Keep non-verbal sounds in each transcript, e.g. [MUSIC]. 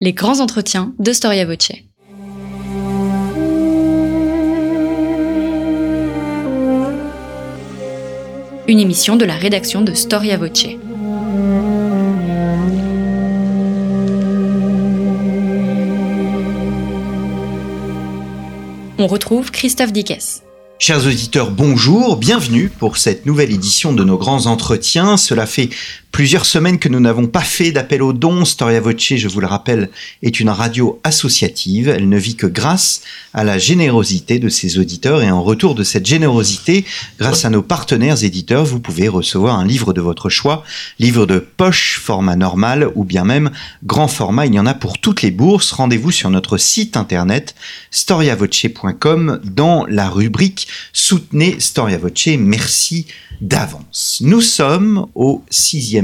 Les grands entretiens de Storia Voce. Une émission de la rédaction de Storia Voce. On retrouve Christophe Dickès. Chers auditeurs, bonjour, bienvenue pour cette nouvelle édition de nos grands entretiens. Cela fait plusieurs semaines que nous n'avons pas fait d'appel aux dons. Storia Voce, je vous le rappelle, est une radio associative. Elle ne vit que grâce à la générosité de ses auditeurs et en retour de cette générosité, grâce à nos partenaires éditeurs, vous pouvez recevoir un livre de votre choix, livre de poche, format normal ou bien même grand format. Il y en a pour toutes les bourses. Rendez-vous sur notre site internet storiavoce.com dans la rubrique Soutenez Storia Voce. Merci d'avance. Nous sommes au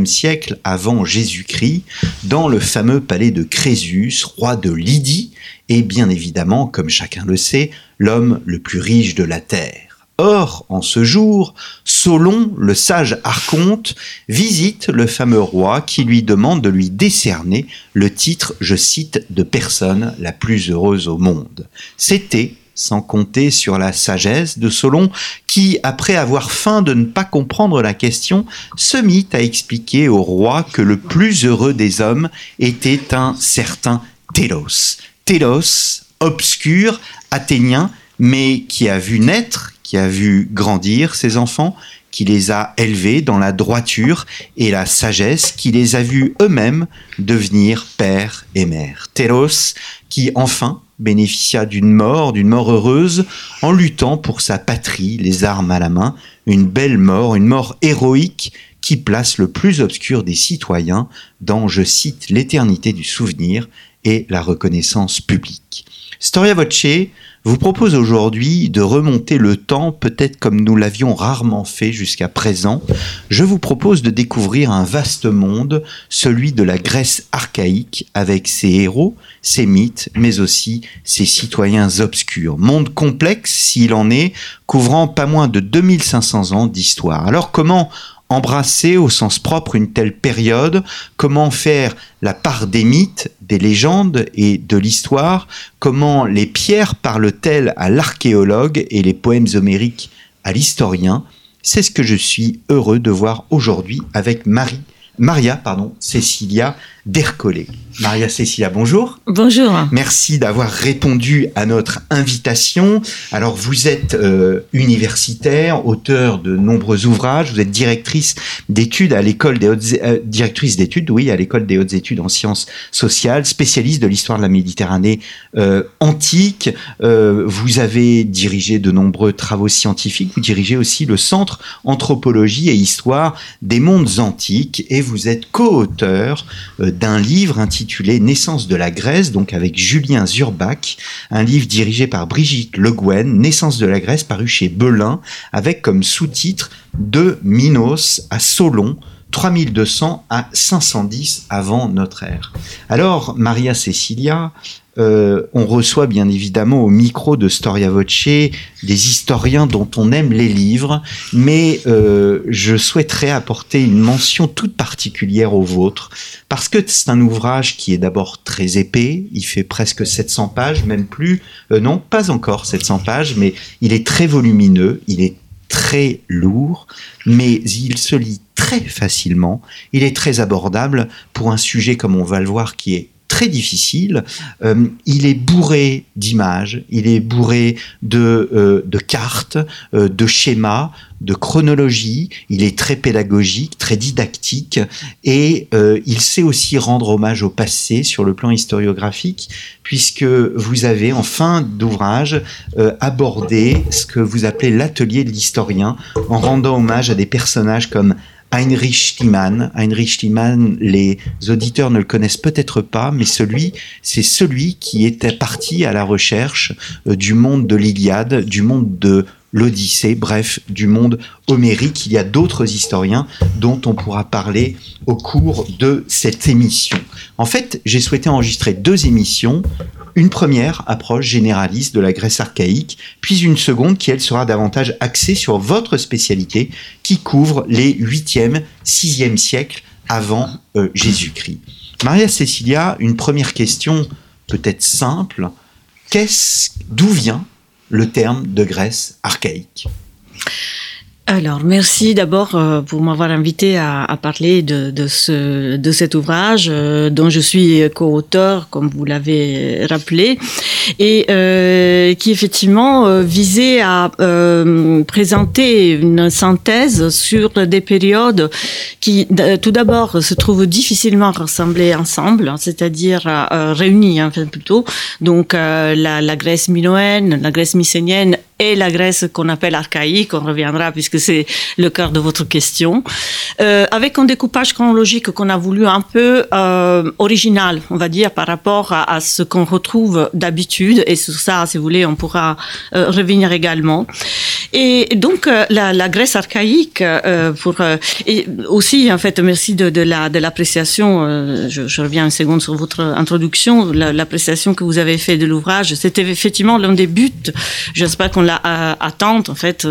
Siècle avant Jésus-Christ, dans le fameux palais de Crésus, roi de Lydie, et bien évidemment, comme chacun le sait, l'homme le plus riche de la terre. Or, en ce jour, Solon, le sage archonte, visite le fameux roi qui lui demande de lui décerner le titre, je cite, de personne la plus heureuse au monde. C'était sans compter sur la sagesse de Solon, qui, après avoir feint de ne pas comprendre la question, se mit à expliquer au roi que le plus heureux des hommes était un certain Télos. Télos, obscur, athénien, mais qui a vu naître, qui a vu grandir ses enfants, qui les a élevés dans la droiture et la sagesse, qui les a vus eux-mêmes devenir père et mère. Télos, qui enfin bénéficia d'une mort, d'une mort heureuse, en luttant pour sa patrie, les armes à la main, une belle mort, une mort héroïque qui place le plus obscur des citoyens dans, je cite, l'éternité du souvenir et la reconnaissance publique. Storia Voce vous propose aujourd'hui de remonter le temps, peut-être comme nous l'avions rarement fait jusqu'à présent. Je vous propose de découvrir un vaste monde, celui de la Grèce archaïque, avec ses héros, ses mythes, mais aussi ses citoyens obscurs. Monde complexe, s'il en est, couvrant pas moins de 2500 ans d'histoire. Alors comment embrasser au sens propre une telle période, comment faire la part des mythes, des légendes et de l'histoire, comment les pierres parlent-elles à l'archéologue et les poèmes homériques à l'historien, c'est ce que je suis heureux de voir aujourd'hui avec Marie, Maria, pardon, Cécilia d'Ercolé. Maria Cecilia, bonjour. Bonjour. Merci d'avoir répondu à notre invitation. Alors, vous êtes euh, universitaire, auteur de nombreux ouvrages, vous êtes directrice d'études à l'école des hautes euh, directrice d'études, oui, à l'école des hautes études en sciences sociales, spécialiste de l'histoire de la Méditerranée euh, antique. vous avez dirigé de nombreux travaux scientifiques. Vous dirigez aussi le Centre Anthropologie et Histoire des mondes antiques et vous êtes co-auteur d'un livre intitulé Naissance de la Grèce, donc avec Julien Zurbach, un livre dirigé par Brigitte Le Guen, Naissance de la Grèce, paru chez Belin, avec comme sous-titre De Minos à Solon, 3200 à 510 avant notre ère. Alors, Maria Cecilia, euh, on reçoit bien évidemment au micro de Storia Voce des historiens dont on aime les livres, mais euh, je souhaiterais apporter une mention toute particulière au vôtre, parce que c'est un ouvrage qui est d'abord très épais, il fait presque 700 pages, même plus, euh, non, pas encore 700 pages, mais il est très volumineux, il est très lourd, mais il se lit très facilement, il est très abordable pour un sujet, comme on va le voir, qui est difficile. Euh, il est bourré d'images, il est bourré de, euh, cartes, euh, de schémas, de chronologie. Il est très pédagogique, très didactique, et il sait aussi rendre hommage au passé sur le plan historiographique, puisque vous avez en fin d'ouvrage abordé ce que vous appelez l'atelier de l'historien, en rendant hommage à des personnages comme Heinrich Schliemann. Heinrich les auditeurs ne le connaissent peut-être pas, mais celui, c'est celui qui était parti à la recherche euh, du monde de l'Iliade, du monde de l'Odyssée, bref, du monde homérique. Il y a d'autres historiens dont on pourra parler au cours de cette émission. En fait, j'ai souhaité enregistrer deux émissions. Une première approche généraliste de la Grèce archaïque, puis une seconde qui, elle, sera davantage axée sur votre spécialité, qui couvre les 8e, 6e siècles avant euh, Jésus-Christ. Maria Cecilia, une première question peut-être simple. D'où vient le terme de Grèce archaïque? Alors, merci d'abord euh, pour m'avoir invité à, parler de, ce, de cet ouvrage euh, dont je suis co-auteur, comme vous l'avez rappelé, et euh, qui effectivement visait à présenter une synthèse sur des périodes qui, tout d'abord, se trouvent difficilement rassemblées ensemble, c'est-à-dire réunies, enfin, plutôt. Donc, la, la Grèce minoenne, la Grèce mycénienne et la Grèce qu'on appelle archaïque, on reviendra puisque c'est le cœur de votre question, euh, avec un découpage chronologique qu'on a voulu un peu euh, original, on va dire, par rapport à, ce qu'on retrouve d'habitude, et sur ça, si vous voulez, on pourra euh, revenir également. Et donc la, Grèce archaïque, pour et aussi en fait, merci de, de la de l'appréciation. Je, je, reviens une seconde sur votre introduction, l'appréciation que vous avez fait de l'ouvrage. C'était effectivement l'un des buts. J'espère qu'on l'a atteint en fait.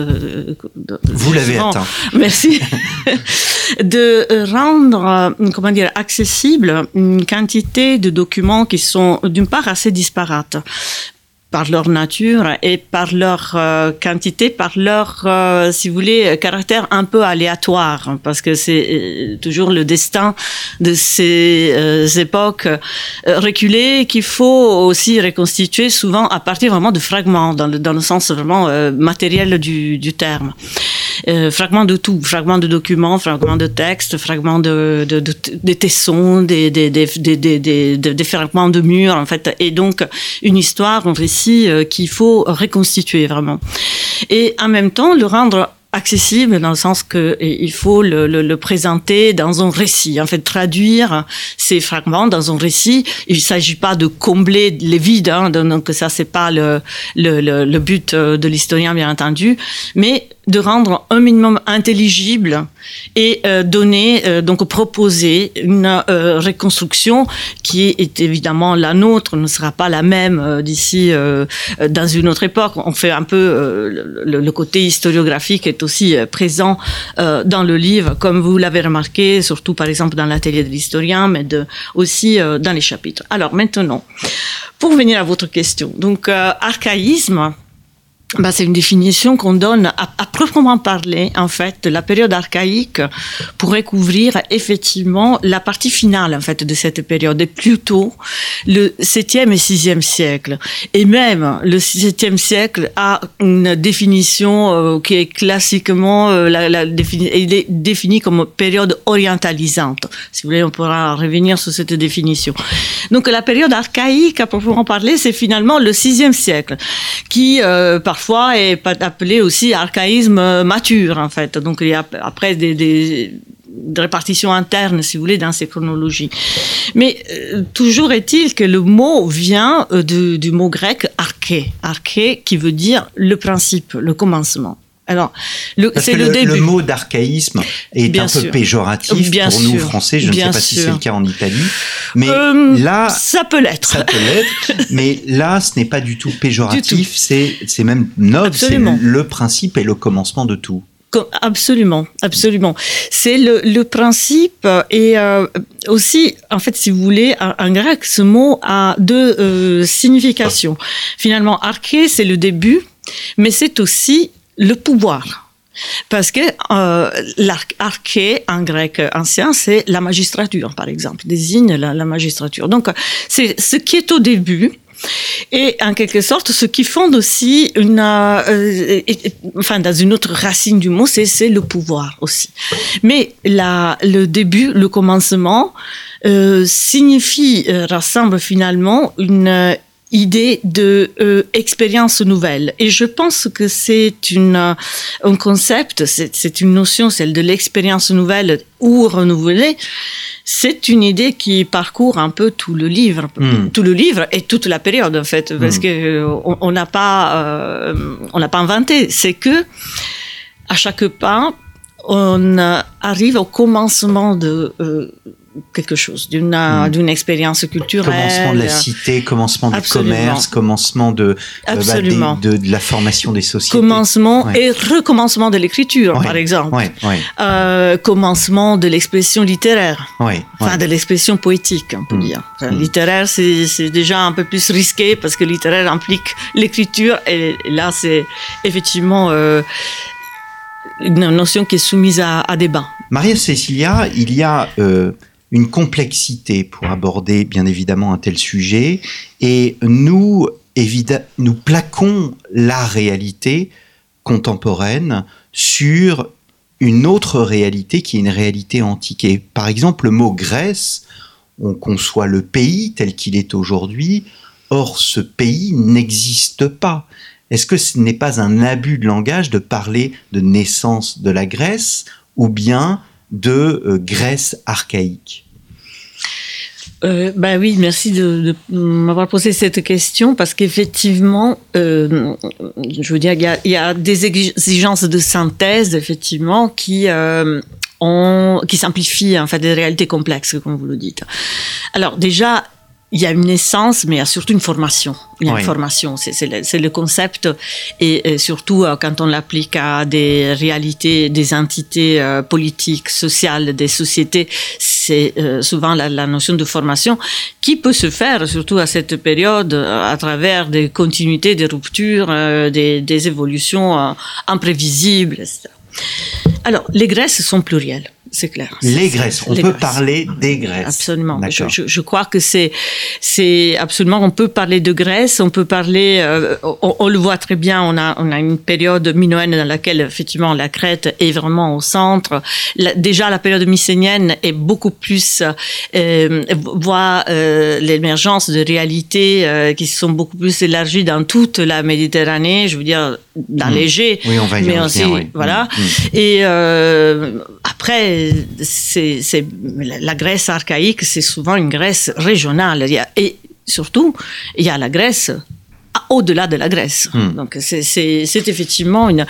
Vous l'avez atteint. Merci. [LAUGHS] de rendre, comment dire, accessible une quantité de documents qui sont d'une part assez disparates par leur nature et par leur euh, quantité, par leur, euh, si vous voulez, caractère un peu aléatoire, parce que c'est euh, toujours le destin de ces époques reculées qu'il faut aussi reconstituer souvent à partir vraiment de fragments, dans le, dans le sens vraiment matériel du, terme. fragments de tout, fragments de documents, fragments de textes, fragments de, de, tessons, des, des, des, des fragments de murs, en fait, et donc une histoire, un récit euh, qu'il faut reconstituer vraiment. Et en même temps, le rendre accessible dans le sens que il faut le, présenter dans un récit, en fait traduire ces fragments dans un récit. Il s'agit pas de combler les vides, hein, donc ça c'est pas le, le, le, but euh, de l'historien bien entendu, mais de rendre un minimum intelligible et euh, donner, euh, donc proposer une euh, reconstruction qui est évidemment la nôtre, ne sera pas la même euh, d'ici euh, dans une autre époque. On fait un peu le, le, côté historiographique est aussi présent dans le livre, comme vous l'avez remarqué, surtout par exemple dans l'atelier de l'historien, mais de, aussi dans les chapitres. Alors maintenant, pour venir à votre question, donc archaïsme, bah, c'est une définition qu'on donne à, à, proprement parler, en fait, de la période archaïque pourrait couvrir effectivement la partie finale, en fait, de cette période, et plutôt le 7e et 6e siècle. Et même le 7e siècle a une définition euh, qui est classiquement euh, la, la est défini comme période orientalisante. Si vous voulez, on pourra revenir sur cette définition. Donc, la période archaïque, à proprement parler, c'est finalement le 6e siècle, qui, euh, parfois, parfois est appelé aussi archaïsme mature, en fait. Donc, il y a après des, des de répartition interne, si vous voulez, dans ces chronologies. Mais euh, toujours est-il que le mot vient euh, de, du mot grec arché, arché qui veut dire le principe, le commencement. Alors, c'est le, le, début. Le mot d'archaïsme est bien un sûr. peu péjoratif bien pour sûr. nous Français. Je bien ne sais pas sûr. si c'est le cas en Italie, mais euh, là, ça peut l'être. [LAUGHS] Mais là, ce n'est pas du tout péjoratif. C'est même noble. C'est le principe et le commencement de tout. Absolument, absolument. C'est le, le, principe et euh, aussi, en fait, si vous voulez, en, en grec, ce mot a deux euh, significations. Finalement, arché, c'est le début, mais c'est aussi le pouvoir. Parce que euh, l'arché en grec ancien, c'est la magistrature, par exemple, désigne la, magistrature. Donc, c'est ce qui est au début, et en quelque sorte, ce qui fonde aussi une, euh, enfin, dans une autre racine du mot, c'est le pouvoir aussi. Mais la, le début, le commencement, euh, signifie, euh, rassemble finalement une idée de euh, expérience nouvelle. Et je pense que c'est une euh, un concept, c'est une notion, celle de l'expérience nouvelle ou renouvelée. C'est une idée qui parcourt un peu tout le livre, mm. tout le livre et toute la période en fait, parce mm. que on n'a pas euh, on n'a pas inventé. C'est que à chaque pas on arrive au commencement de euh, quelque chose, d'une mm. d'une expérience culturelle. Commencement de la cité, commencement du commerce, commencement de, euh, bah, de, de, la formation des sociétés. Commencement et recommencement de l'écriture, par exemple. Euh, commencement de l'expression littéraire. Enfin, de l'expression poétique, on peut mm. dire. Mm. Littéraire, c'est déjà un peu plus risqué parce que littéraire implique l'écriture et, là, c'est effectivement euh, une notion qui est soumise à, à débat. Maria Cecilia, il y a euh, une complexité pour aborder bien évidemment un tel sujet et nous, plaquons la réalité contemporaine sur une autre réalité qui est une réalité antique. par exemple, le mot Grèce, on conçoit le pays tel qu'il est aujourd'hui, or ce pays n'existe pas. Est-ce que ce n'est pas un abus de langage de parler de naissance de la Grèce ou bien de euh, Grèce archaïque? Euh, bah oui, merci de, m'avoir posé cette question parce qu'effectivement, euh, je veux dire, il y, a, des exigences de synthèse effectivement qui ont, qui simplifient en fait des réalités complexes, comme vous le dites. Alors déjà, il y a une naissance, mais il y a surtout une formation. Il y a une formation, c'est le, le, concept. Et, surtout, euh, quand on l'applique à des réalités, des entités euh, politiques, sociales, des sociétés, c'est euh, souvent la, notion de formation qui peut se faire, surtout à cette période, à travers des continuités, des ruptures, des, des, évolutions imprévisibles, etc. Alors, les Grèces sont plurielles c'est clair. Les graisses, on peut parler des graisses. Absolument. Je, je, je, crois que c'est, c'est absolument, on peut parler de graisse, on peut parler, euh, on, le voit très bien, on a, on a une période minoenne dans laquelle effectivement la Crète est vraiment au centre. déjà la période mycénienne est beaucoup plus, euh, voit euh, l'émergence de réalités qui sont beaucoup plus élargies dans toute la Méditerranée, je veux dire mmh. l'Égée, oui, on va y mais aussi, voilà. Mmh. Mmh. Et euh, après, c'est, la Grèce archaïque, c'est souvent une Grèce régionale. Et surtout, il y a la Grèce au-delà de la Grèce. Hmm. Donc c'est effectivement une,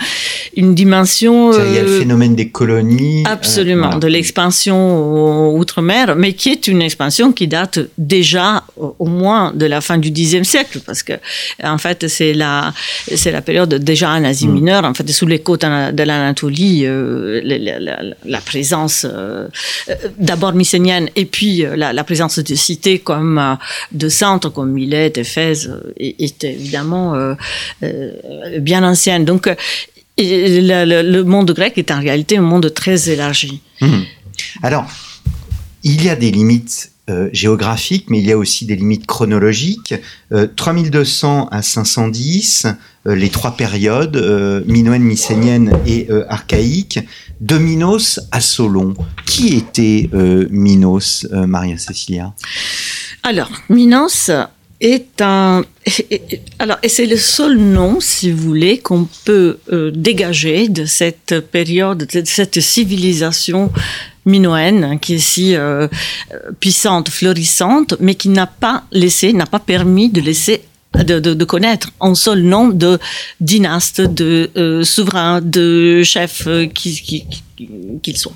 une dimension... Il y a le euh, phénomène des colonies. Euh, absolument, de l'expansion outre-mer, mais qui est une expansion qui date déjà au moins de la fin du Xe siècle, parce que en fait c'est la, la période déjà en Asie hmm. mineure, en fait sous les côtes de l'Anatolie, euh, la, présence d'abord mycénienne et puis la, présence de cités comme de centres comme Milet, Éphèse était évidemment euh, euh, bien ancienne. Donc, euh, le, monde grec est en réalité un monde très élargi. Mmh. Alors, il y a des limites géographiques, mais il y a aussi des limites chronologiques. 3200 à 510, les trois périodes, minoenne, mycénienne et archaïque. De Minos à Solon. Qui était Minos, Maria Cecilia? Alors, Minos est un. Alors, et c'est le seul nom, si vous voulez, qu'on peut euh, dégager de cette période, de cette civilisation minoenne hein, qui est si euh, puissante, florissante, mais qui n'a pas laissé, n'a pas permis de laisser de, de, connaître un seul nom de dynastes, de euh, souverains, de chefs qui, qui, qu'ils soient.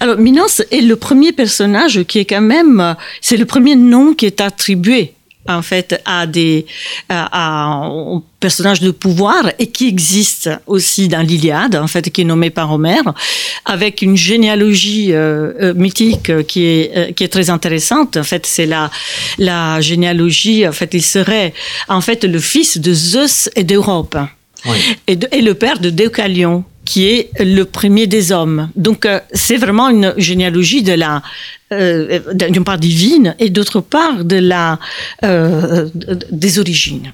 Alors Minos est le premier personnage qui est quand même, c'est le premier nom qui est attribué en fait à des à, un personnage de pouvoir et qui existe aussi dans l'Iliade en fait qui est nommé par Homère avec une généalogie euh, euh, mythique qui est euh, qui est très intéressante. En fait c'est la la généalogie en fait il serait en fait le fils de Zeus et d'Europe. Et, et, le père de Deucalion qui est le premier des hommes. Donc c'est vraiment une généalogie de la euh, d'une part divine et d'autre part de la euh, des origines.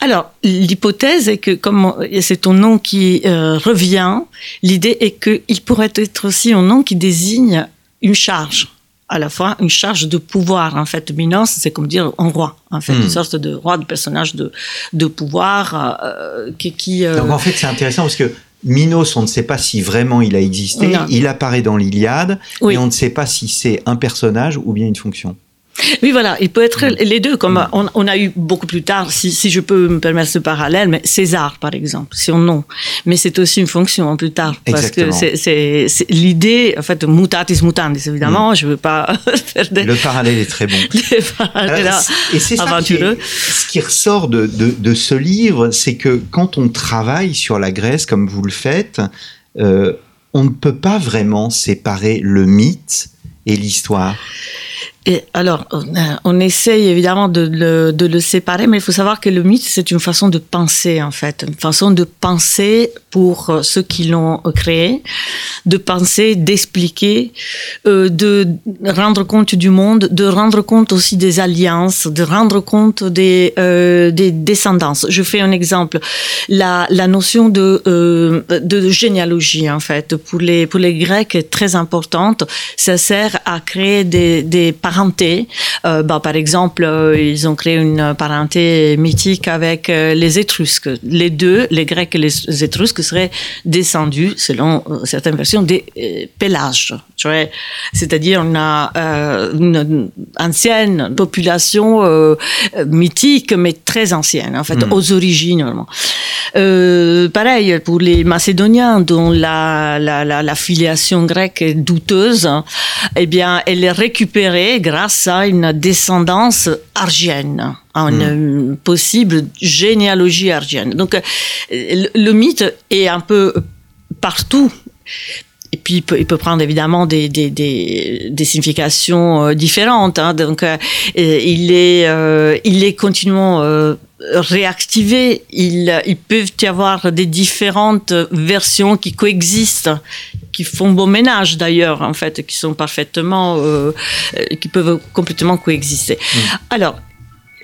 Alors, l'hypothèse est que comme c'est ton nom qui euh, revient, l'idée est qu'il pourrait être aussi un nom qui désigne une charge à la fois une charge de pouvoir. En fait, Minos, c'est comme dire un roi, en fait, une hmm. sorte de roi, de personnage de, de pouvoir qui. qui Donc en fait, c'est intéressant parce que Minos, on ne sait pas si vraiment il a existé. Il apparaît dans l'Iliade, et on ne sait pas si c'est un personnage ou bien une fonction. Oui, voilà, il peut être les deux, comme on, on a eu beaucoup plus tard, si, si, je peux me permettre ce parallèle, mais César, par exemple, c'est un nom. Mais c'est aussi une fonction plus tard. Exactement. Parce que c'est l'idée, en fait, mutatis mutandis, évidemment, mm. je ne veux pas [LAUGHS] faire des... Le parallèle est très bon. [LAUGHS] Alors, et c'est ça qui est, ce qui ressort de, de, de ce livre, c'est que quand on travaille sur la Grèce, comme vous le faites, euh, on ne peut pas vraiment séparer le mythe et l'histoire. Alors, on, on, essaye évidemment de le, séparer, mais il faut savoir que le mythe, c'est une façon de penser, en fait, une façon de penser pour ceux qui l'ont créé, de penser, d'expliquer, euh, de rendre compte du monde, de rendre compte aussi des alliances, de rendre compte des, euh, des descendances. Je fais un exemple. La, notion de, euh, généalogie, en fait, pour les, pour les Grecs est très importante. Ça sert à créer des, des parentés. Euh, bah, par exemple, euh, ils ont créé une parenté mythique avec euh, les Étrusques. Les deux, les Grecs et les Étrusques, seraient descendus, selon certaines versions, des Pélages. C'est-à-dire on a une ancienne population mythique, mais très ancienne, en fait, mmh. aux origines. Vraiment. pareil pour les Macédoniens, dont la, la, la, la filiation grecque est douteuse, eh bien, elle est récupérée grâce à une descendance argienne, à une mmh. possible généalogie argienne. Donc, le, mythe est un peu partout. Et puis, il peut, il peut prendre évidemment des, des, des, des significations euh, différentes. Hein. Donc, euh, il, est, euh, il est continuellement euh, réactivé. Il, il peut y avoir des différentes versions qui coexistent, qui font beau ménage d'ailleurs, en fait, qui sont parfaitement, euh, qui peuvent complètement coexister. Mmh. Alors,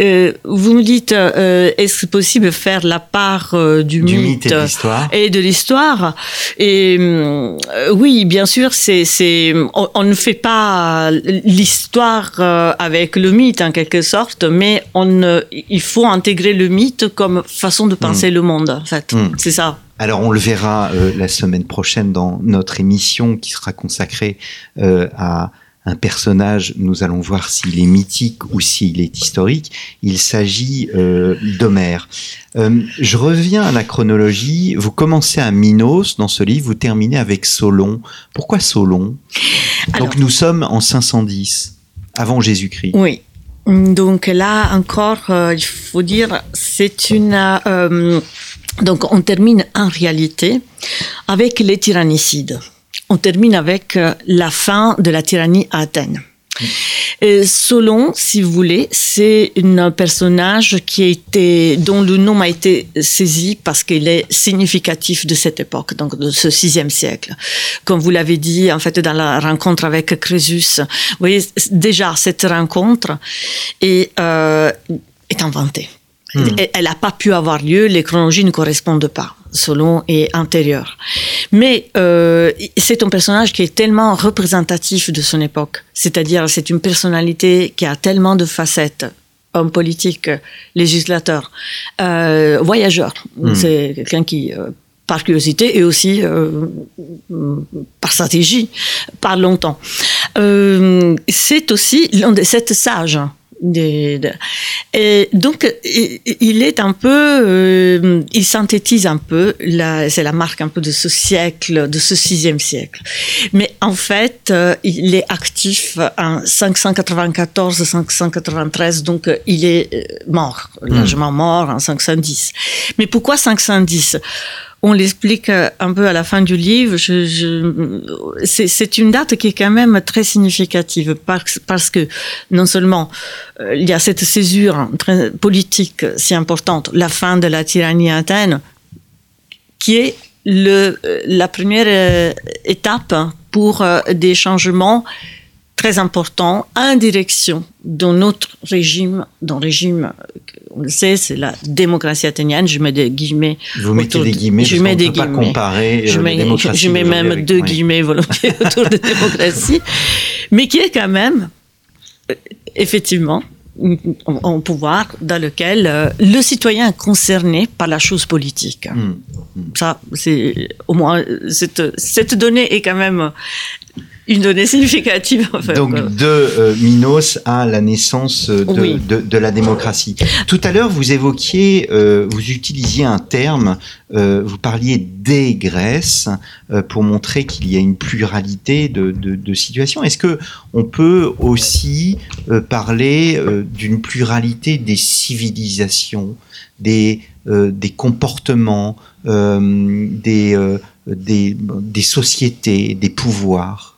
euh, vous me dites, euh, est-ce possible de faire la part euh, du, du, mythe, mythe et de l'histoire Et euh, oui, bien sûr, c'est, c'est, on, on, ne fait pas l'histoire euh, avec le mythe en quelque sorte, mais on, il faut intégrer le mythe comme façon de penser mmh. le monde. En fait, mmh. c'est ça. Alors on le verra la semaine prochaine dans notre émission qui sera consacrée à un personnage, nous allons voir s'il est mythique ou s'il est historique. Il s'agit euh, d'Homère. Euh, je reviens à la chronologie. Vous commencez à Minos dans ce livre, vous terminez avec Solon. Pourquoi Solon? Alors, Donc nous sommes en 510, avant Jésus-Christ. Oui. Donc là encore, euh, il faut dire, c'est une... Euh, donc on termine en réalité avec les tyrannicides on termine avec euh, la fin de la tyrannie à Athènes. Et Solon, si vous voulez, c'est un personnage qui a été, dont le nom a été saisi parce qu'il est significatif de cette époque, donc de ce sixième siècle. Comme vous l'avez dit, en fait, dans la rencontre avec Crésus, vous voyez, déjà, cette rencontre est, euh, est inventée. Hmm. Elle n'a pas pu avoir lieu, les chronologies ne correspondent pas. Solon est antérieur. Mais euh, c'est un personnage qui est tellement représentatif de son époque. C'est-à-dire, c'est une personnalité qui a tellement de facettes. Homme politique, législateur, euh, voyageur. Hmm. C'est quelqu'un qui, euh, par curiosité et aussi euh, par stratégie, parle longtemps. Euh, c'est aussi l'un des sept sages de, de, et donc, il est un peu, euh, il synthétise un peu, c'est la marque un peu de ce siècle, de ce sixième siècle. Mais en fait, euh, il est actif en 594-593, donc il est euh, mort, largement mort en 510. Mais pourquoi 510 on l'explique un peu à la fin du livre. C'est une date qui est quand même très significative parce, que non seulement euh, il y a cette césure politique si importante, la fin de la tyrannie à Athènes, qui est le, la première euh, étape pour euh, des changements très importants en direction d'un autre régime, d'un régime on le sait, c'est la démocratie athénienne. Je mets des guillemets. Vous mettez des guillemets, je mets des guillemets. Pas comparer je mets, je mets même deux oui. guillemets volontiers [LAUGHS] autour de démocratie, mais qui est quand même, effectivement, un pouvoir dans lequel euh, le citoyen est concerné par la chose politique. Mmh. Ça, c'est au moins cette, cette donnée est quand même une donnée significative. En fait. Donc de euh, Minos à la naissance de, Oui. de, de la démocratie. Tout à l'heure, vous évoquiez, euh, vous utilisiez un terme, euh, vous parliez des Grèces pour montrer qu'il y a une pluralité de, de, situations. Est-ce que on peut aussi parler d'une pluralité des civilisations, des, des comportements, des, des, des sociétés, des pouvoirs?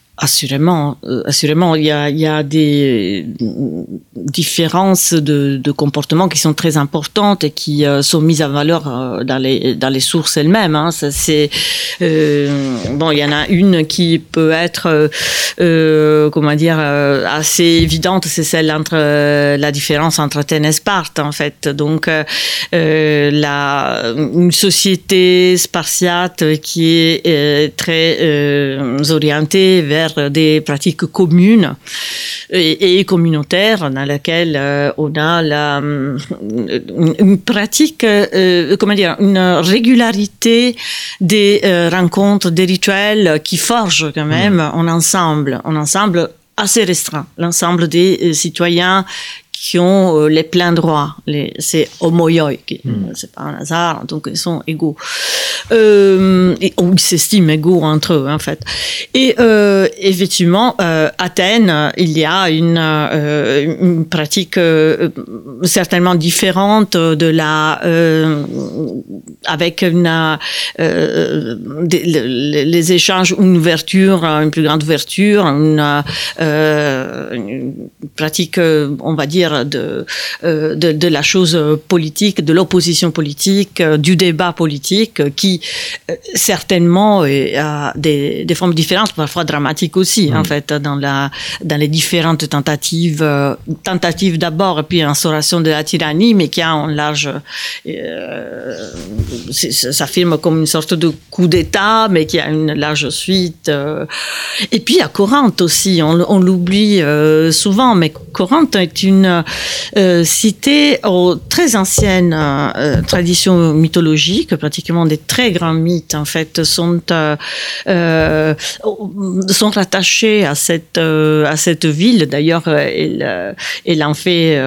Assurément, euh, assurément, il y a, des différences de, de comportement qui sont très importantes et qui euh, sont mises en valeur euh, dans les sources elles-mêmes. Hein. Ça, c'est bon, il y en a une qui peut être comment dire assez évidente, c'est celle entre la différence entre Athènes et Sparte en fait. Donc la une société spartiate qui est très orientée vers des pratiques communes et, et communautaires dans laquelle euh, on a la, hum, une, pratique, euh, comment dire, une régularité des euh, rencontres, des rituels qui forgent quand même un ensemble, un ensemble assez restreint, l'ensemble des euh, citoyens qui ont euh, les pleins droits, c'est homoioi, qui- c'est pas un hasard, donc ils sont égaux. Euh, et, ils s'estiment égaux entre eux, en fait. Et euh, effectivement, euh, Athènes, il y a une, euh, une pratique euh, certainement différente de la, euh, avec une, euh, des- le- les échanges, une ouverture, une plus grande ouverture, une, euh, une pratique, euh, on va dire, de, euh, de, de la chose politique, de l'opposition politique, euh, du débat politique, euh, qui certainement a des, des formes différentes, parfois dramatiques aussi, en fait, dans, la, dans les différentes tentatives, tentatives d'abord, et puis instauration de la tyrannie, mais qui a un large, euh, s'affirme comme une sorte de coup d'État, mais qui a une large suite. Et puis à Corinthe aussi, on, on l'oublie souvent, mais Corinthe est une euh, cité aux très anciennes euh, traditions mythologiques, pratiquement des très grands mythes en fait sont euh, sont rattachés à cette à cette ville. D'ailleurs, elle, elle en fait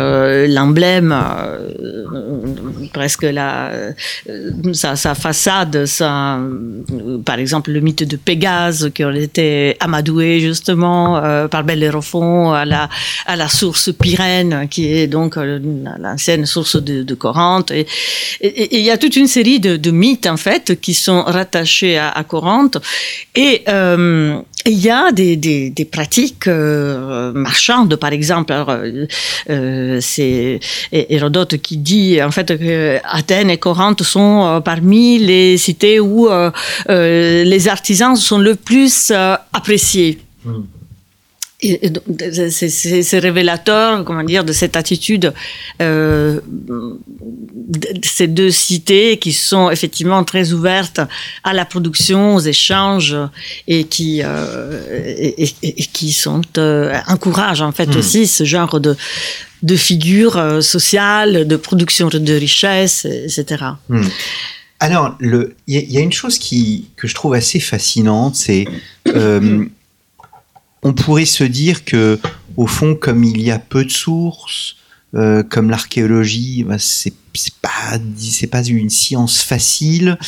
l'emblème, presque la sa, sa façade, par exemple le mythe de Pégase qui aurait été amadoué justement par Bellérophon à la à la source Pyrène qui est donc euh, l'ancienne source de, Corinthe et, il y a toute une série de, mythes en fait qui sont rattachés à, Corinthe et euh, il y a des, pratiques euh, marchandes, par exemple. C'est Hérodote qui dit en fait Athènes et Corinthe sont parmi les cités où les artisans sont le plus appréciés. Donc, C'est révélateur, comment dire, de cette attitude euh, de ces deux cités qui sont effectivement très ouvertes à la production, aux échanges et qui euh, et, et- et qui sont euh, encouragent en fait aussi ce genre de de figures euh, sociales, de production de richesses, etc. Hmm. Alors, il y, a- il y a une chose qui, que je trouve assez fascinante, c'est on pourrait se dire que, au fond, comme il y a peu de sources, euh, comme l'archéologie, bah, c'est c'est pas c'est pas une science facile.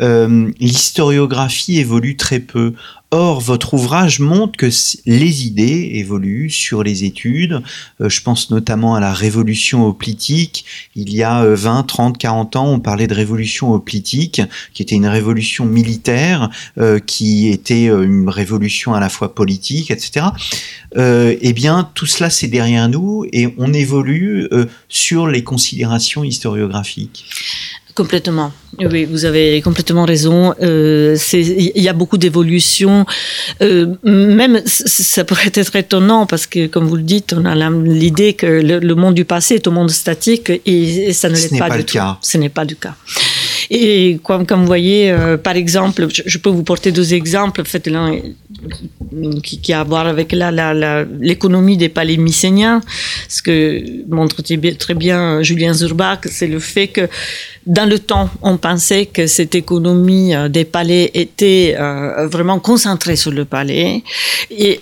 euh, L'historiographie évolue très peu. Or, votre ouvrage montre que les idées évoluent sur les études. Euh, je pense notamment à la révolution hoplitique. Il y a euh, 20, 30, 40 ans, on parlait de révolution hoplitique, qui était une révolution militaire, euh, qui était une révolution à la fois politique, etc. Eh bien, tout cela, c'est derrière nous et on évolue sur les considérations Complètement. Oui, vous avez complètement raison. Euh, Il y a beaucoup d'évolutions. Euh, même, ça pourrait être étonnant parce que, comme vous le dites, on a l'idée que le, le monde du passé est un monde statique et, et ça ne l'est pas, pas du le tout. cas. Ce n'est pas du cas. Et comme, comme vous voyez, euh, par exemple, je, peux vous porter deux exemples. En fait, qui, qui, a à voir avec l'économie des palais mycéniens. Ce que montre très bien Julien Zurbach, c'est le fait que dans le temps, on pensait que cette économie euh, des palais était euh, vraiment concentrée sur le palais.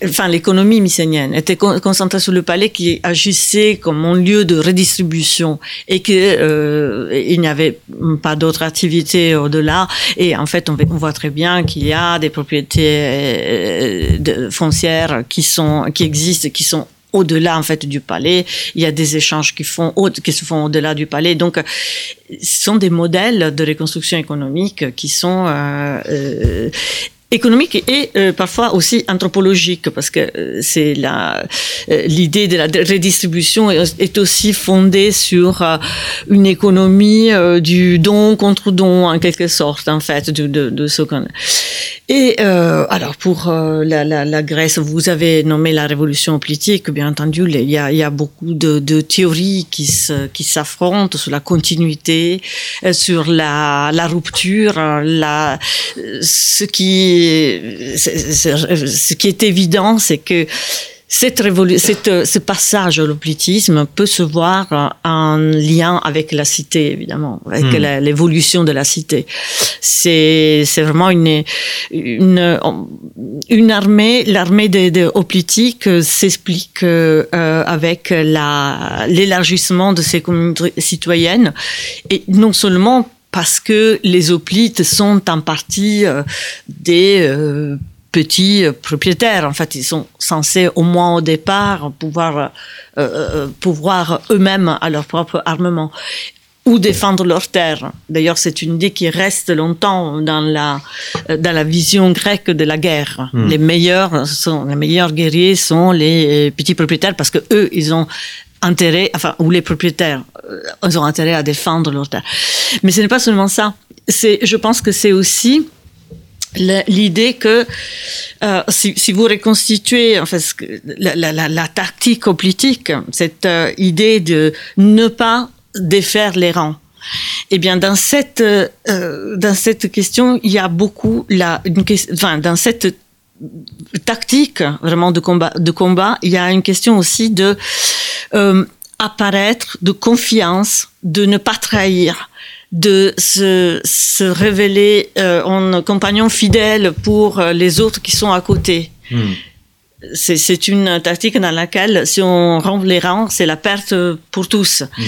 Enfin, l'économie mycénienne était concentrée sur le palais qui agissait comme un lieu de redistribution et qu'il euh, n'y avait pas d'autres au-delà. Et en fait, on, voit très bien qu'il y a des propriétés de, foncières qui sont qui existent, qui sont au-delà en fait du palais. Il y a des échanges qui, font, qui se font au-delà du palais. Donc, ce sont des modèles de reconstruction économique qui sont euh, euh, économique et euh, parfois aussi anthropologique parce que euh, c'est la euh, l'idée de la redistribution est, aussi fondée sur une économie du don contre don en quelque sorte en fait de, ce qu'on et alors pour la, Grèce vous avez nommé la révolution politique bien entendu il y a, il y a beaucoup de, théories qui se, qui s'affrontent sur la continuité sur la, la rupture la ce qui ce qui est évident, c'est que cette cette, ce passage au l'occultisme peut se voir en lien avec la cité, évidemment, avec hmm. l'évolution de la cité. C'est, vraiment une, une, une armée, l'armée des de hoplitiques s'explique euh, avec la, l'élargissement de ces communautés citoyennes, et non seulement parce que les hoplites sont en partie euh, des euh, petits euh, propriétaires. En fait, ils sont censés au moins au départ pouvoir pouvoir eux-mêmes à leur propre armement ou défendre leurs terres. D'ailleurs, c'est une idée qui reste longtemps dans la dans la vision grecque de la guerre. Hmm. Les meilleurs sont les meilleurs guerriers sont les petits propriétaires parce que eux, ils ont intérêt, enfin, ou les propriétaires, euh, ils ont intérêt à défendre leur terre. Mais ce n'est pas seulement ça. C'est, je pense que c'est aussi l'idée que euh, si, si, vous reconstituez en fait, la, la, la, la tactique politique, cette euh, idée de ne pas défaire les rangs, eh bien, dans cette euh, dans cette question, il y a beaucoup la une, enfin dans cette tactique vraiment de combat de combat, il y a une question aussi de euh, apparaître, de confiance, de ne pas trahir, de se, se révéler euh, en compagnon fidèle pour euh, les autres qui sont à côté. Hmm c'est une tactique dans laquelle, si on rompt les rangs, c'est la perte pour tous. Hmm.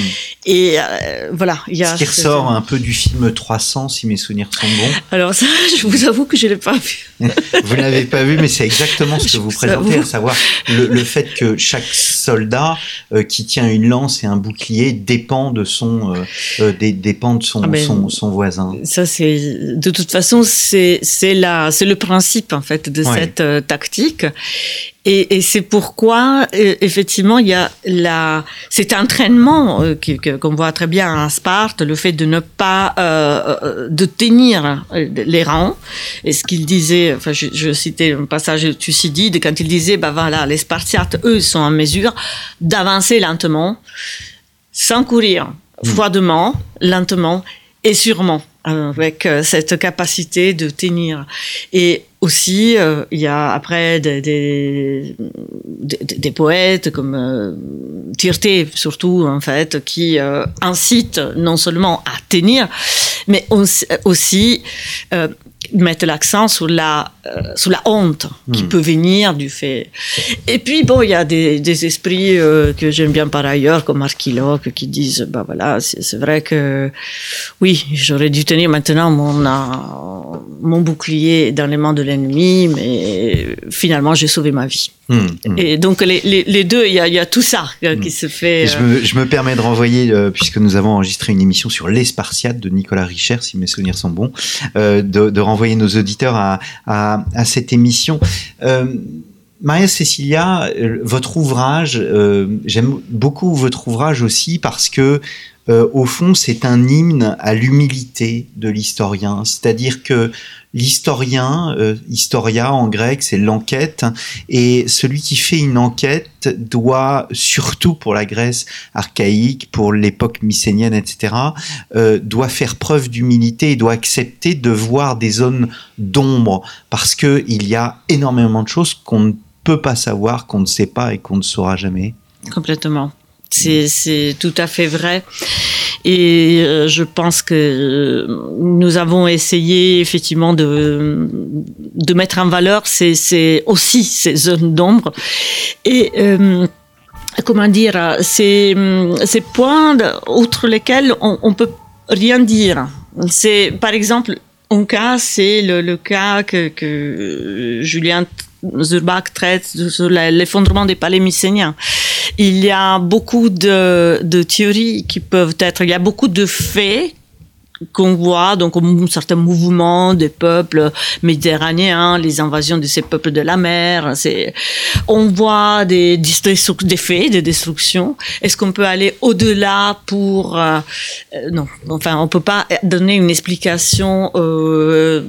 Et euh, voilà. Il y a Ce qui ressort un peu du film 300, si mes souvenirs sont bons. Alors ça, [LAUGHS] je vous avoue que je ne l'ai pas vu. [LAUGHS] vous ne l'avez pas vu, mais c'est exactement ce que vous présentez, à savoir le, le, fait que chaque soldat euh, qui tient une lance et un bouclier dépend de son, euh, euh dépend de son, ah son, son, voisin. Ça, c'est de toute façon, c'est le principe en fait de cette tactique. Et, et c'est pourquoi, euh, effectivement, il y a la, cet entraînement euh, qu'on voit très bien à Sparte, le fait de ne pas euh, de tenir les rangs. Et ce qu'il disait, enfin, je, je, citais un passage de Thucydide quand il disait, bah voilà, les Spartiates, eux, sont en mesure d'avancer lentement, sans courir, mmh. froidement, lentement et sûrement avec cette capacité de tenir. Et aussi, euh, il y a après des, des, poètes comme euh, Tirté, surtout, en fait, qui euh, incitent non seulement à tenir, mais aussi euh, mettre l'accent sur la, euh, sur la honte qui hmm. peut venir du fait. Et puis, bon, il y a des, des esprits euh, que j'aime bien par ailleurs, comme Archiloque, qui disent, bah voilà, c'est vrai que, oui, j'aurais dû tenir maintenant mon, euh, mon bouclier dans les mains de l'ennemi, mais finalement, j'ai sauvé ma vie. Hmm, hmm. Et donc, les, les, les deux, il y a, y a, tout ça qui se fait. Je me, je, me, permets de renvoyer, puisque nous avons enregistré une émission sur les Spartiates de Nicolas Richer, si mes souvenirs sont bons, de, de renvoyer envoyer nos auditeurs à, à, à cette émission. Euh, Maria Cecilia, euh, votre ouvrage, euh, j'aime beaucoup votre ouvrage aussi parce que euh, au fond, c'est un hymne à l'humilité de l'historien. C'est-à-dire que l'historien, euh, historia en grec, c'est l'enquête, et celui qui fait une enquête doit, surtout pour la Grèce archaïque, pour l'époque mycénienne, etc., euh, doit faire preuve d'humilité et doit accepter de voir des zones d'ombre, parce que il y a énormément de choses qu'on ne peut pas savoir, qu'on ne sait pas et qu'on ne saura jamais. Complètement. C'est tout à fait vrai. Et euh, je pense que euh, nous avons essayé effectivement de, de mettre en valeur ces, aussi ces zones d'ombre. Et euh, comment dire, ces, ces points outre lesquels on, on peut rien dire. C'est par exemple un cas, c'est le, le, cas que, que Julien Zurbach traite sur l'effondrement des palais mycéniens. Il y a beaucoup de, de, théories qui peuvent être, il y a beaucoup de faits qu'on voit donc certains mouvements des peuples méditerranéens, les invasions de ces peuples de la mer. C'est, on voit des, des faits, des destructions. Est-ce qu'on peut aller au-delà pour euh, euh, non Enfin, on peut pas donner une explication euh,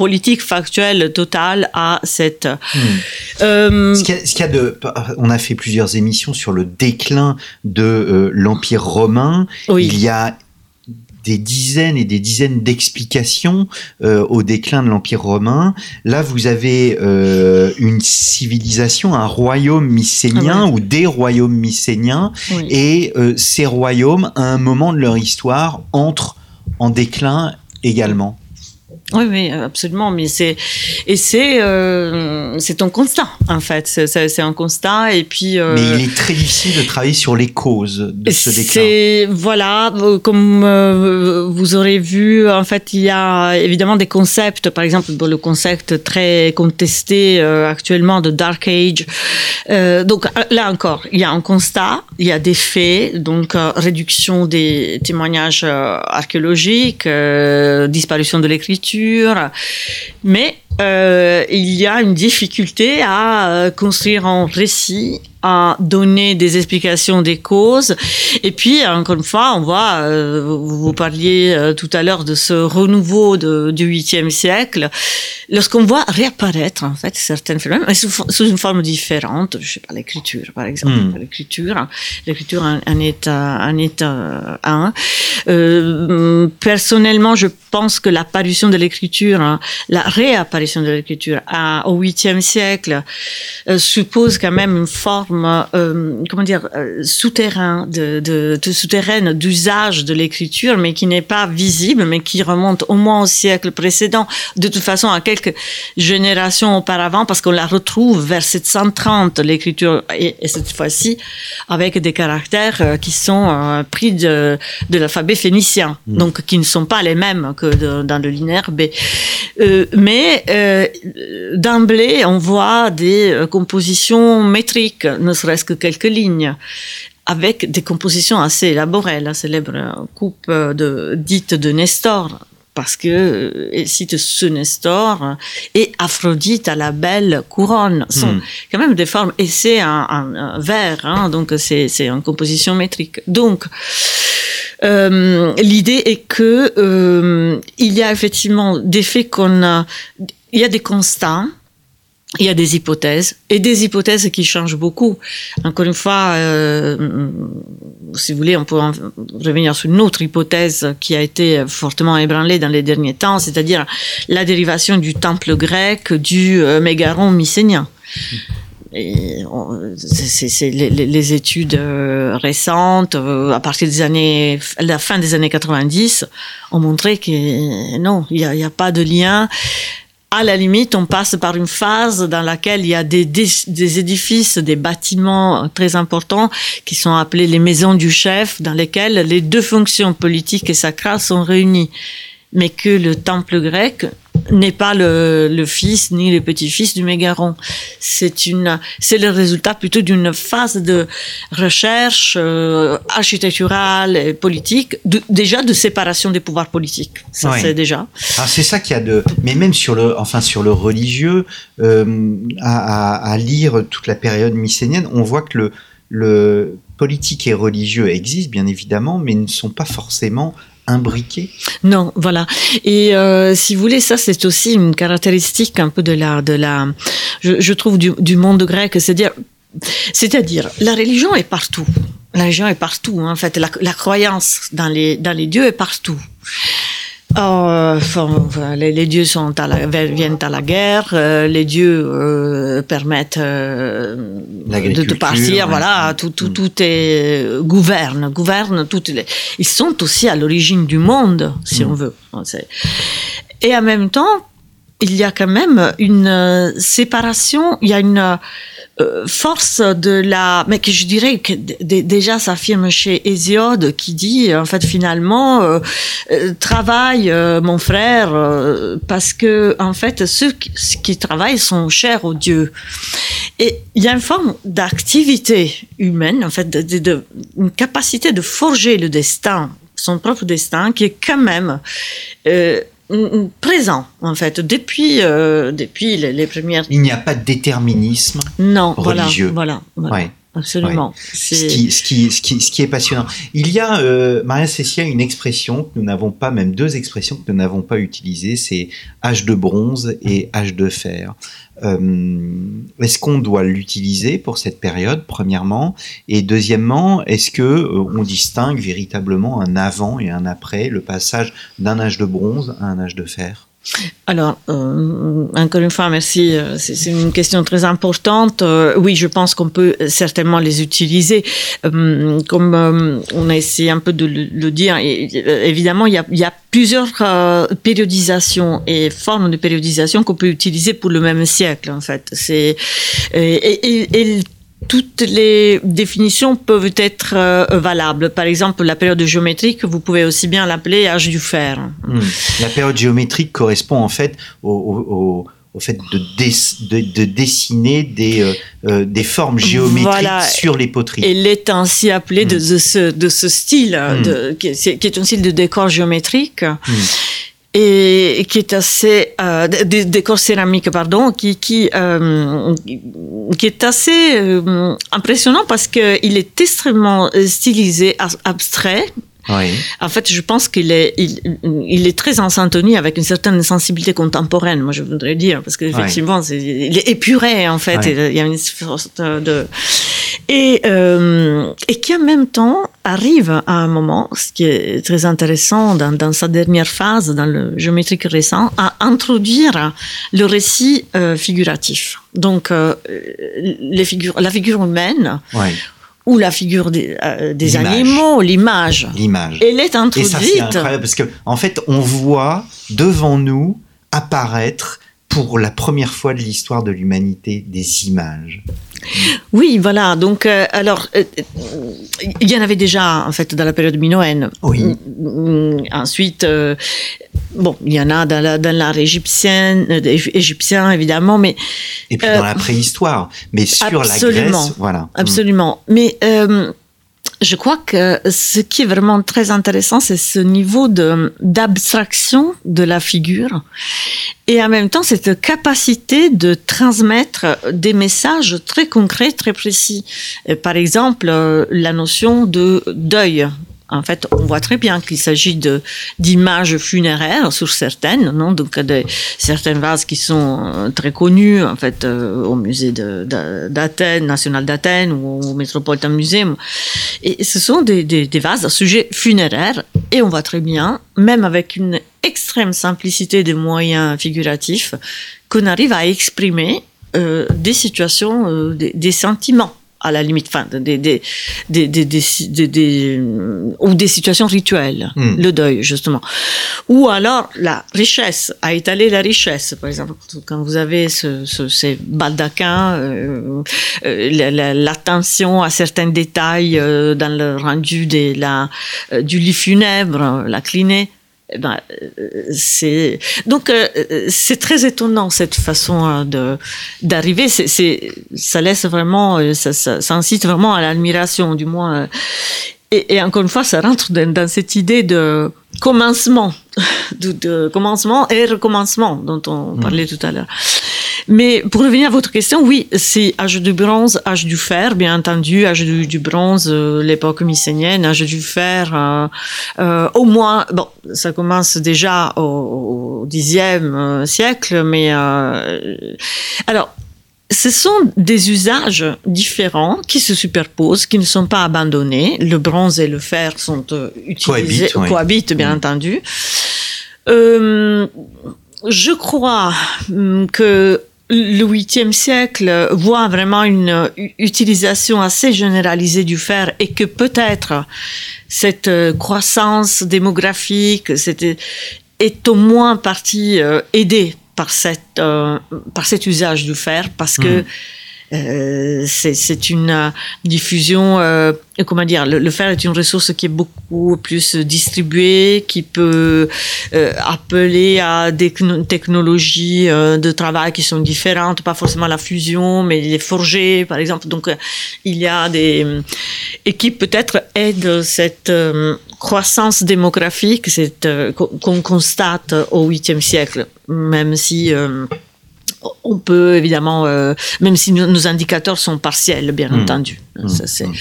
politique factuelle totale à cette. Hmm. Euh, ce qu'il y, a, de, on a fait plusieurs émissions sur le déclin de euh, l'empire romain. Oui. Il y a des dizaines et des dizaines d'explications euh, au déclin de l'Empire romain. Là, vous avez euh, une civilisation, un royaume mycénien ou des royaumes mycéniens, et euh, ces royaumes, à un moment de leur histoire, entrent en déclin également. Oui, oui, absolument. Mais c'est et c'est euh, c'est un constat en fait. C'est un constat et puis. Euh, mais il est très difficile de travailler sur les causes de ce déclin. Voilà, euh, comme euh, vous aurez vu, en fait, il y a évidemment des concepts. Par exemple, le concept très contesté actuellement de Dark Age. donc là encore, il y a un constat, il y a des faits, donc réduction des témoignages archéologiques, disparition de l'écriture mais euh, il y a une difficulté à euh, construire un récit à donner des explications des causes. Et puis, encore une fois, on voit, euh, vous parliez euh, tout à l'heure de ce renouveau de, du 8e siècle, lorsqu'on voit réapparaître, en fait, certains phénomènes, mais sous, sous une forme différente, je sais pas, l'écriture, par exemple, mm. l'écriture, l'écriture en, en état, en état 1. Euh, personnellement, je pense que l'apparition de l'écriture, hein, la réapparition de l'écriture au 8e siècle, euh, suppose quand même une forme euh, comment dire, euh, souterrain, de, de, de souterraine d'usage de l'écriture, mais qui n'est pas visible, mais qui remonte au moins au siècle précédent, de toute façon à quelques générations auparavant, parce qu'on la retrouve vers 730, l'écriture, et, cette fois-ci avec des caractères euh, qui sont pris de, de l'alphabet phénicien, mmh. donc qui ne sont pas les mêmes que dans le linéaire B. mais d'emblée, on voit des compositions métriques ne serait-ce que quelques lignes avec des compositions assez élaborées. La célèbre coupe de, dite de Nestor, parce que euh, elle cite ce Nestor et Aphrodite à la belle couronne sont hmm. quand même des formes et c'est un, vers, hein, donc c'est une composition métrique. Donc euh, l'idée est que euh, il y a effectivement des faits qu'on a, il y a des constats il y a des hypothèses et des hypothèses qui changent beaucoup. Encore une fois, euh, si vous voulez, on peut revenir sur une autre hypothèse qui a été fortement ébranlée dans les derniers temps, c'est-à-dire la dérivation du temple grec du euh, mégaron mycénien. Les, études euh, récentes, à partir des années, la fin des années 90, ont montré que non, il n'y a, pas de lien à la limite, on passe par une phase dans laquelle il y a des, des, édifices, des bâtiments très importants qui sont appelés les maisons du chef, dans lesquelles les deux fonctions politiques et sacrales sont réunies. Mais que le temple grec n'est pas le, le, fils ni le petit-fils du Mégaron. C'est une, c'est le résultat plutôt d'une phase de recherche euh, architecturale et politique, de, déjà de séparation des pouvoirs politiques. Ça c'est déjà. Alors c'est ça qu'il y a de, mais même sur le, enfin sur le religieux, euh, à, à, à, lire toute la période mycénienne, on voit que le le politique et religieux existent bien évidemment, mais ne sont pas forcément imbriqués. Non, voilà. Et euh, si vous voulez, ça c'est aussi une caractéristique un peu de la, de la, je, trouve du, monde grec, c'est-à-dire, c'est-à-dire, la religion est partout. La religion est partout. hein. En fait, la, la croyance dans les, dans les dieux est partout. Enfin, les, dieux sont à la, viennent à la guerre, euh, les dieux euh, permettent euh, de, partir, ouais. voilà, tout, tout, Mm. tout est gouverne, gouverne toutes les. Ils sont aussi à l'origine du monde, si Mm. on veut. Et en même temps, il y a quand même une euh, séparation, il y a une euh, force de la, mais que je dirais que déjà s'affirme chez Hésiode qui dit en fait finalement euh, travaille mon frère parce que en fait ceux qui, travaillent sont chers aux dieux. Et il y a une forme d'activité humaine en fait une capacité de forger le destin son propre destin qui est quand même présent en fait depuis euh, depuis les, les premières Il n'y a pas de déterminisme. non Religieux. voilà voilà, voilà. Ouais. Absolument Ce qui, ce, qui, ce, qui, ce qui est passionnant. Il y a, euh, Maria Cécia, une expression que nous n'avons pas, même deux expressions que nous n'avons pas utilisées, c'est âge de bronze et âge de fer. Euh, est-ce qu'on doit l'utiliser pour cette période, premièrement? Et deuxièmement, est-ce que euh, on distingue véritablement un avant et un après, le passage d'un âge de bronze à un âge de fer? Alors, euh, encore une fois, merci. euh, C'est une question très importante. Euh, oui, je pense qu'on peut certainement les utiliser. Comme on a essayé un peu de le, dire, et, évidemment, il y a, plusieurs périodisations et formes de périodisation qu'on peut utiliser pour le même siècle, en fait. C'est et toutes les définitions peuvent être euh, valables. Par exemple, la période géométrique, vous pouvez aussi bien l'appeler âge du fer. Hmm. La période géométrique correspond en fait au, au- au- au fait de, dess- de, de dessiner des, euh, euh, des formes géométriques Voilà. sur les poteries. Elle est ainsi appelée de, de ce, de ce style, Mm. de, qui, est, qui est un style de décor géométrique. Et qui est assez euh, de, de- décor céramique pardon qui qui euh, qui est assez euh, impressionnant parce que il est extrêmement stylisé as- abstrait. Oui. en fait, je pense qu'il est, il, il est très en syntonie avec une certaine sensibilité contemporaine, moi je voudrais dire, parce qu'effectivement, c'est il est épuré en fait, il y a une sorte de... Et, euh, et qui en même temps arrive à un moment, ce qui est très intéressant dans, dans sa dernière phase, dans le géométrique récent, à introduire le récit euh, figuratif. Donc, euh, les figures, la figure humaine ou la figure des, euh, animaux, l'image. L'image. Elle est Et ça, c'est introduite. incroyable parce que, en fait, on voit devant nous apparaître pour la première fois de l'histoire de l'humanité des images. Oui, voilà. Donc, euh, alors, euh, il y en avait déjà en fait dans la période minoenne. Oui. Mm, Ensuite, euh, bon, il y en a dans la- dans l'art égyptien, égyptien évidemment, mais Et puis dans la préhistoire. Mais sur la absolument. Grèce, voilà. Absolument. Mais je crois que ce qui est vraiment très intéressant, c'est ce niveau de d'abstraction de la figure et en même temps cette capacité de transmettre des messages très concrets, très précis. Euh, Par exemple, euh, la notion de deuil. En fait, on voit très bien qu'il s'agit d'images funéraires sur certaines, non Donc de certains vases qui sont euh, très connus, en fait, euh, au musée d'Athènes, national d'Athènes ou au Metropolitan Museum. Et ce sont des, vases à sujet funéraire, et on voit très bien, même avec une extrême simplicité des moyens figuratifs, qu'on arrive à exprimer euh, des situations, des sentiments à la limite, enfin, des, des, des, des, des, des- des- ou des situations rituelles, Mm. le deuil, justement. Ou alors la richesse, à étaler la richesse, par exemple, quand vous avez ce, ce- ces baldaquins, euh, euh, la- la- l'attention à certains détails euh, dans le rendu la, euh, du lit funèbre, la clinée. Ben, euh, c'est donc euh, c'est très étonnant cette façon euh, de d'arriver. C'est, c'est ça laisse vraiment, euh, ça, ça, ça incite vraiment à l'admiration, du moins. et, et encore une fois, ça rentre dans, dans cette idée de commencement, [LAUGHS] de, de commencement et recommencement dont on Mm. parlait tout à l'heure. Mais pour revenir à votre question, oui, c'est âge du bronze, âge du fer, bien entendu, âge du, bronze, euh, l'époque mycénienne, âge du fer, euh, euh, au moins, bon, ça commence déjà au, Xe siècle, mais alors, ce sont des usages différents qui se superposent, qui ne sont pas abandonnés. Le bronze et le fer sont utilisés, cohabitent, bien mm. entendu. je crois mm, que le 8e siècle voit vraiment une utilisation assez généralisée du fer et que peut-être cette euh, croissance démographique est au moins partie euh, aidée par, cette, euh, par cet usage du fer parce que mmh. Euh, c'est une euh, diffusion, euh, comment dire, le, fer est une ressource qui est beaucoup plus distribuée, qui peut appeler à des technologies de travail qui sont différentes, pas forcément la fusion, mais les forgés, par exemple. Donc, il y a des et qui peut-être aident cette croissance démographique qu'on constate au 8e siècle, même si on peut évidemment, euh, même si nos, indicateurs sont partiels, bien mmh. entendu. Mmh. Mmh.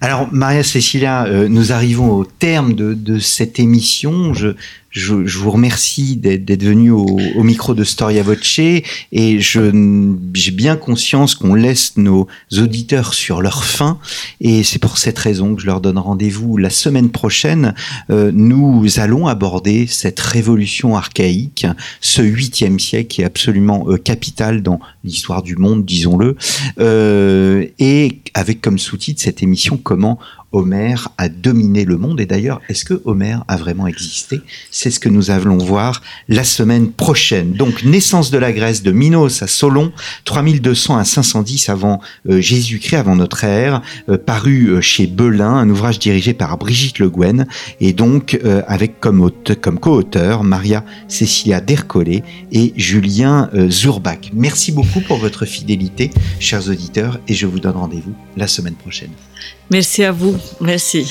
Alors, Maria Cecilia, euh, nous arrivons au terme de, de cette émission. Je, je, vous remercie d'être venu au, micro de Storia Voce et j'ai bien conscience qu'on laisse nos auditeurs sur leur faim et c'est pour cette raison que je leur donne rendez-vous la semaine prochaine. Euh, nous allons aborder cette révolution archaïque, ce huitième siècle qui est absolument euh, capital dans l'histoire du monde, disons-le, euh, et avec comme sous-titre cette émission comment Homère a dominé le monde. Et d'ailleurs, est-ce que Homère a vraiment existé? C'est ce que nous allons voir la semaine prochaine. Donc, naissance de la Grèce de Minos à Solon, 3200 à 510 avant euh, Jésus-Christ, avant notre ère, euh, paru euh, chez Belin, un ouvrage dirigé par Brigitte Le Guen, et donc avec comme, comme co-auteur Maria Cecilia Dercolé et Julien Zurbach. Merci beaucoup pour votre fidélité, chers auditeurs, et je vous donne rendez-vous la semaine prochaine. Merci à vous. Merci.